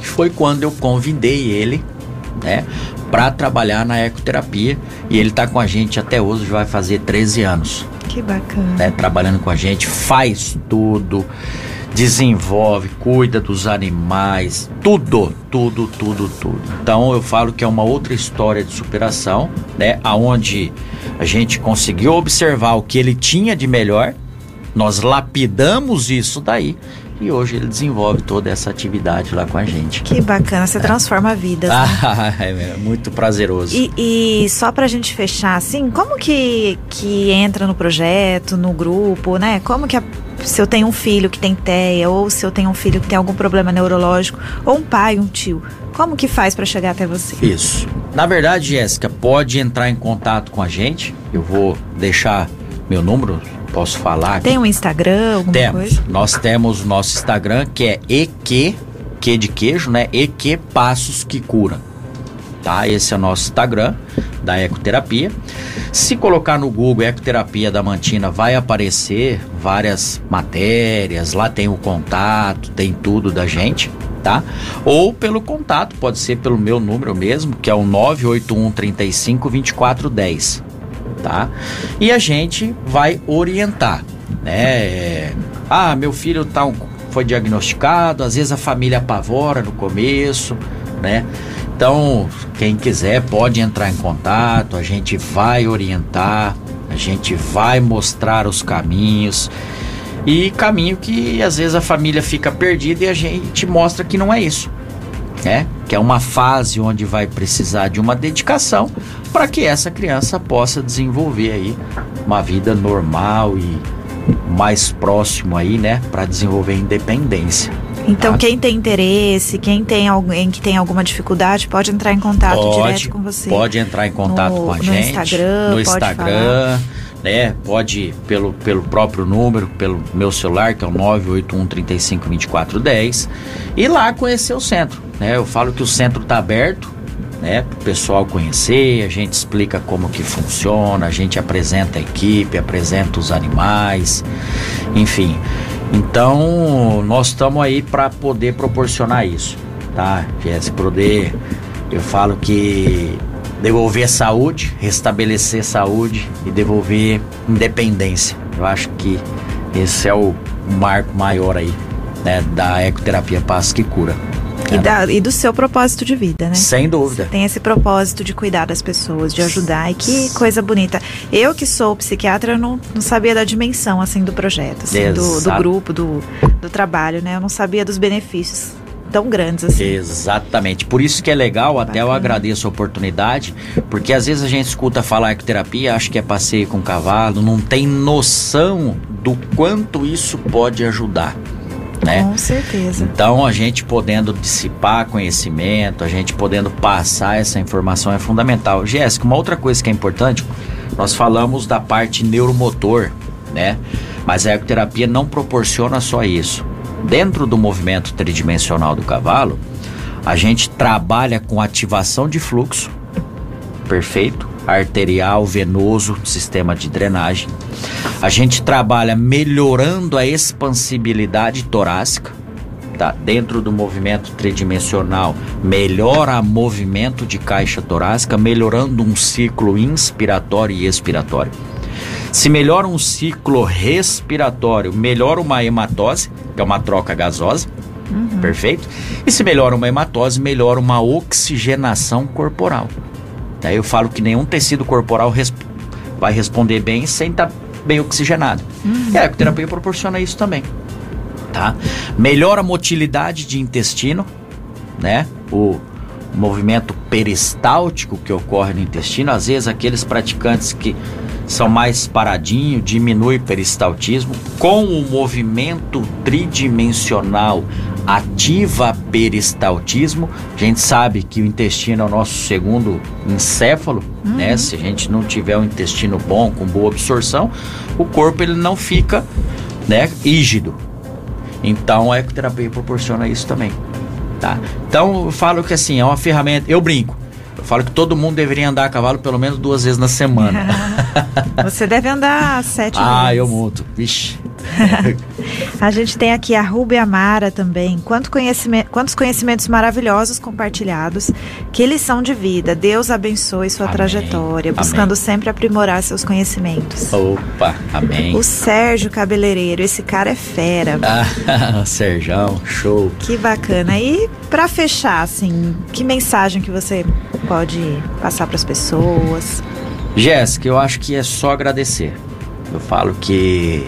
Foi quando eu convidei ele, né, para trabalhar na ecoterapia e ele está com a gente até hoje, vai fazer 13 anos. Que bacana. Né, trabalhando com a gente, faz tudo, desenvolve, cuida dos animais, tudo, tudo, tudo, tudo. Então eu falo que é uma outra história de superação, né? Aonde a gente conseguiu observar o que ele tinha de melhor, nós lapidamos isso daí e hoje ele desenvolve toda essa atividade lá com a gente. Que bacana, você é. transforma a vida. *laughs* Ah, é muito prazeroso. E, e só pra gente fechar, assim, como que, que entra no projeto, no grupo, né? Como que a, se eu tenho um filho que tem TEA, ou se eu tenho um filho que tem algum problema neurológico, ou um pai, um tio, como que faz para chegar até você? Isso. Na verdade, Jéssica, pode entrar em contato com a gente. Eu vou deixar meu número posso falar. Tem um Instagram, alguma temos. coisa? Nós temos o nosso Instagram que é EQ, que de queijo, né? EQ Passos que Cura. tá? Esse é o nosso Instagram da ecoterapia. Se colocar no Google ecoterapia da Mantina, vai aparecer várias matérias, lá tem o contato, tem tudo da gente, tá? Ou pelo contato, pode ser pelo meu número mesmo, que é o 981 35 2410, tá? E a gente vai orientar, né? Ah, meu filho tá um, foi diagnosticado, às vezes a família apavora no começo, né? Então, quem quiser pode entrar em contato, a gente vai orientar, a gente vai mostrar os caminhos. E caminho que às vezes a família fica perdida e a gente mostra que não é isso. Né? Que é uma fase onde vai precisar de uma dedicação para que essa criança possa desenvolver aí uma vida normal e mais próximo aí, né, para desenvolver independência. Então, tá? quem tem interesse, quem tem alguém que tem alguma dificuldade, pode entrar em contato pode, direto com você. Pode entrar em contato no, com a gente. No Instagram, no Instagram. Né, pode pelo, pelo próprio número, pelo meu celular, que é o 981 35 24 10, e lá conhecer o centro. Né? Eu falo que o centro está aberto, né, para o pessoal conhecer, a gente explica como que funciona, a gente apresenta a equipe, apresenta os animais, enfim. Então, nós estamos aí para poder proporcionar isso, tá? Jéssica, poder, eu falo que devolver saúde, restabelecer saúde e devolver independência. Eu acho que esse é o marco maior aí, né, da ecoterapia Paz que Cura. E, da, e, do seu propósito de vida, né? Sem dúvida. Você tem esse propósito de cuidar das pessoas, de ajudar. E que coisa bonita. Eu que sou psiquiatra, não, não sabia da dimensão, assim, do projeto, assim, do, do, grupo, do, do trabalho, né? Eu não sabia dos benefícios tão grandes assim. Exatamente. Por isso que é legal, até eu agradeço a oportunidade, porque às vezes a gente escuta falar ecoterapia, acha que é passeio com cavalo, não tem noção do quanto isso pode ajudar né? Com certeza. Então a gente podendo dissipar conhecimento, a gente podendo passar essa informação é fundamental. Jéssica, uma outra coisa que é importante, nós falamos da parte neuromotor, né? Mas a ecoterapia não proporciona só isso. Dentro do movimento tridimensional do cavalo, a gente trabalha com ativação de fluxo, perfeito, arterial, venoso, sistema de drenagem. A gente trabalha melhorando a expansibilidade torácica, tá? Dentro do movimento tridimensional, melhora o movimento de caixa torácica, melhorando um ciclo inspiratório e expiratório. Se melhora um ciclo respiratório, melhora uma hematose, que é uma troca gasosa, uhum. perfeito? E se melhora uma hematose, melhora uma oxigenação corporal. Aí eu falo que nenhum tecido corporal resp vai responder bem sem estar tá bem oxigenado. Uhum. E a ecoterapia proporciona isso também. Tá? Melhora a motilidade de intestino, né? O movimento peristáltico que ocorre no intestino, às vezes aqueles praticantes que são mais paradinho, diminui o peristaltismo. Com o movimento tridimensional ativa peristaltismo. A gente sabe que o intestino é o nosso segundo encéfalo, uhum. né? Se a gente não tiver um intestino bom, com boa absorção, o corpo ele não fica, né, rígido. Então a ecoterapia proporciona isso também, tá? Então eu falo que assim, é uma ferramenta, eu brinco. Eu falo que todo mundo deveria andar a cavalo pelo menos duas vezes na semana. *laughs* Você deve andar sete ah, vezes. Ah, eu monto. Vixe. *laughs* a gente tem aqui a Rubia Amara também. Quanto conhecimento, quantos conhecimentos maravilhosos compartilhados. Que lição de vida. Deus abençoe sua amém. trajetória, buscando amém. sempre aprimorar seus conhecimentos. Opa, amém. O Sérgio Cabeleireiro, esse cara é fera. *laughs* Ah, Sérgio, show. Que bacana. E para fechar, assim, que mensagem que você pode passar para as pessoas? Jéssica, eu acho que é só agradecer. Eu falo que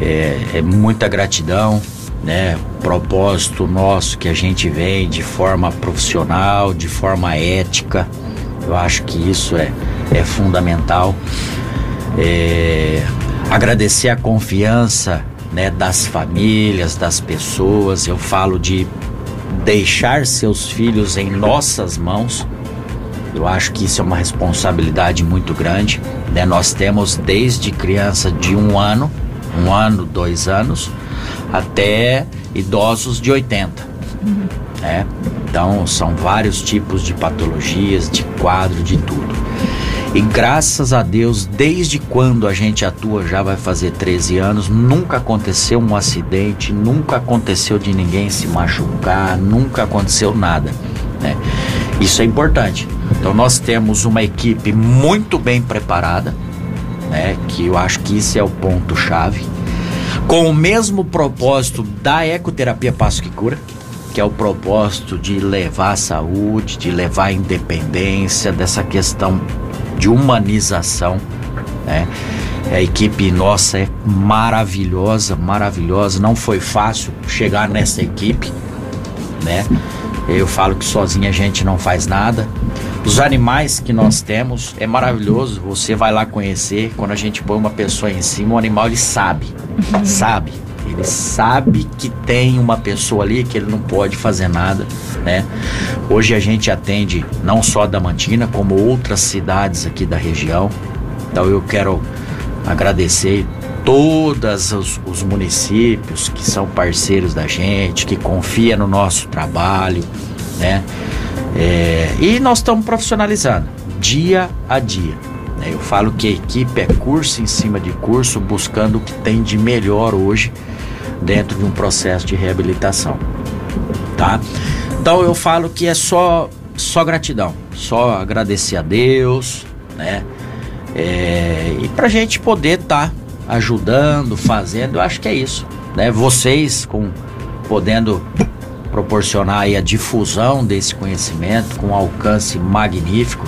é, é muita gratidão, né? Propósito nosso que a gente vem de forma profissional, de forma ética. Eu acho que isso é, é fundamental. É, agradecer a confiança né, das famílias, das pessoas. Eu falo de deixar seus filhos em nossas mãos. Eu acho que isso é uma responsabilidade muito grande. Né? Nós temos desde criança de um ano um ano, dois anos, até idosos de 80. Uhum. Né? Então, são vários tipos de patologias, de quadro, de tudo. E graças a Deus, desde quando a gente atua, já vai fazer 13 anos, nunca aconteceu um acidente, nunca aconteceu de ninguém se machucar, nunca aconteceu nada. Né? Isso é importante. Então nós temos uma equipe muito bem preparada, né? Que eu acho que isso é o ponto chave. Com o mesmo propósito da ecoterapia Passo que Cura, que é o propósito de levar a saúde, de levar a independência, dessa questão de humanização, né? A equipe nossa é maravilhosa, maravilhosa. Não foi fácil chegar nessa equipe, né? Eu falo que sozinha a gente não faz nada. Os animais que nós temos é maravilhoso. Você vai lá conhecer. Quando a gente põe uma pessoa em cima, o animal ele sabe, uhum. sabe. Ele sabe que tem uma pessoa ali que ele não pode fazer nada, né? Hoje a gente atende não só da Mantina, como outras cidades aqui da região. Então eu quero agradecer todos os, os, municípios que são parceiros da gente, que confia no nosso trabalho, né? É, e nós estamos profissionalizando dia a dia. Né? Eu falo que a equipe é curso em cima de curso, buscando o que tem de melhor hoje dentro de um processo de reabilitação, tá? Então eu falo que é só só gratidão, só agradecer a Deus, né? É, e pra gente poder estar tá ajudando, fazendo, eu acho que é isso, né? Vocês com podendo proporcionar a difusão desse conhecimento com um alcance magnífico.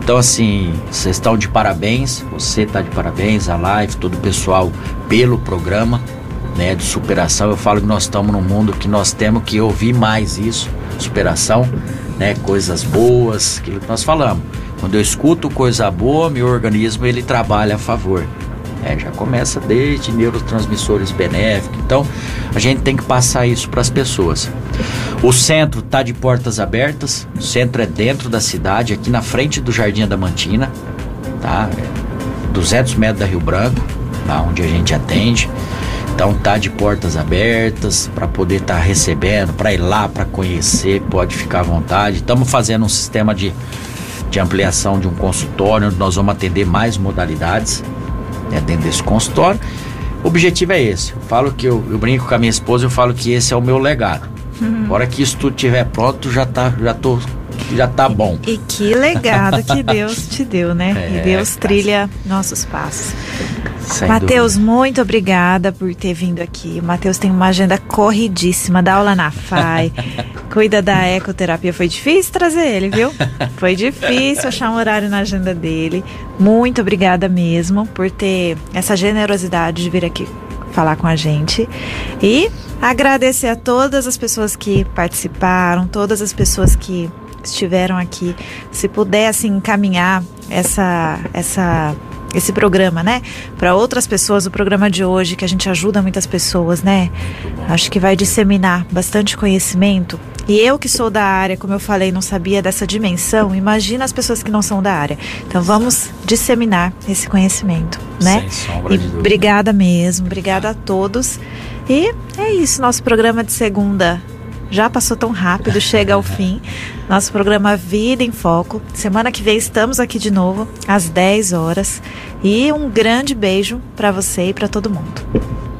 Então assim, vocês estão de parabéns, você está de parabéns, a live, todo o pessoal pelo programa, né, de superação. Eu falo que nós estamos num mundo que nós temos que ouvir mais isso, superação, né, coisas boas, aquilo que nós falamos. Quando eu escuto coisa boa, meu organismo ele trabalha a favor. É, já começa desde neurotransmissores benéficos. Então, a gente tem que passar isso para as pessoas. O centro está de portas abertas. O centro é dentro da cidade, aqui na frente do Jardim da Mantina, tá? 200 metros da Rio Branco, lá onde a gente atende. Então tá de portas abertas para poder estar tá recebendo, para ir lá, para conhecer, pode ficar à vontade. Estamos fazendo um sistema de, de ampliação de um consultório onde nós vamos atender mais modalidades né, dentro desse consultório. O objetivo é esse. Eu falo que eu, eu brinco com a minha esposa, eu falo que esse é o meu legado. Uhum. Agora que isso tudo estiver pronto, já tá, já tô, já tá bom. E, e que legado que *laughs* Deus te deu, né? É, e Deus trilha nossos passos. Matheus, muito obrigada por ter vindo aqui. O Matheus tem uma agenda corridíssima, dá aula na FAI, *laughs* cuida da ecoterapia. Foi difícil trazer ele, viu? *laughs* Foi difícil achar um horário na agenda dele. Muito obrigada mesmo por ter essa generosidade de vir aqui falar com a gente. E agradecer a todas as pessoas que participaram, todas as pessoas que estiveram aqui. Se puder assim encaminhar essa essa esse programa, né? Para outras pessoas, o programa de hoje, que a gente ajuda muitas pessoas, né? Acho que vai disseminar bastante conhecimento. E eu que sou da área, como eu falei, não sabia dessa dimensão, imagina as pessoas que não são da área. Então vamos disseminar esse conhecimento, né? Sem sombra e de dúvida. Obrigada mesmo, obrigada a todos. E é isso, nosso programa de segunda já passou tão rápido, chega ao fim. Nosso programa Vida em Foco. Semana que vem estamos aqui de novo, às 10 horas. E um grande beijo para você e para todo mundo.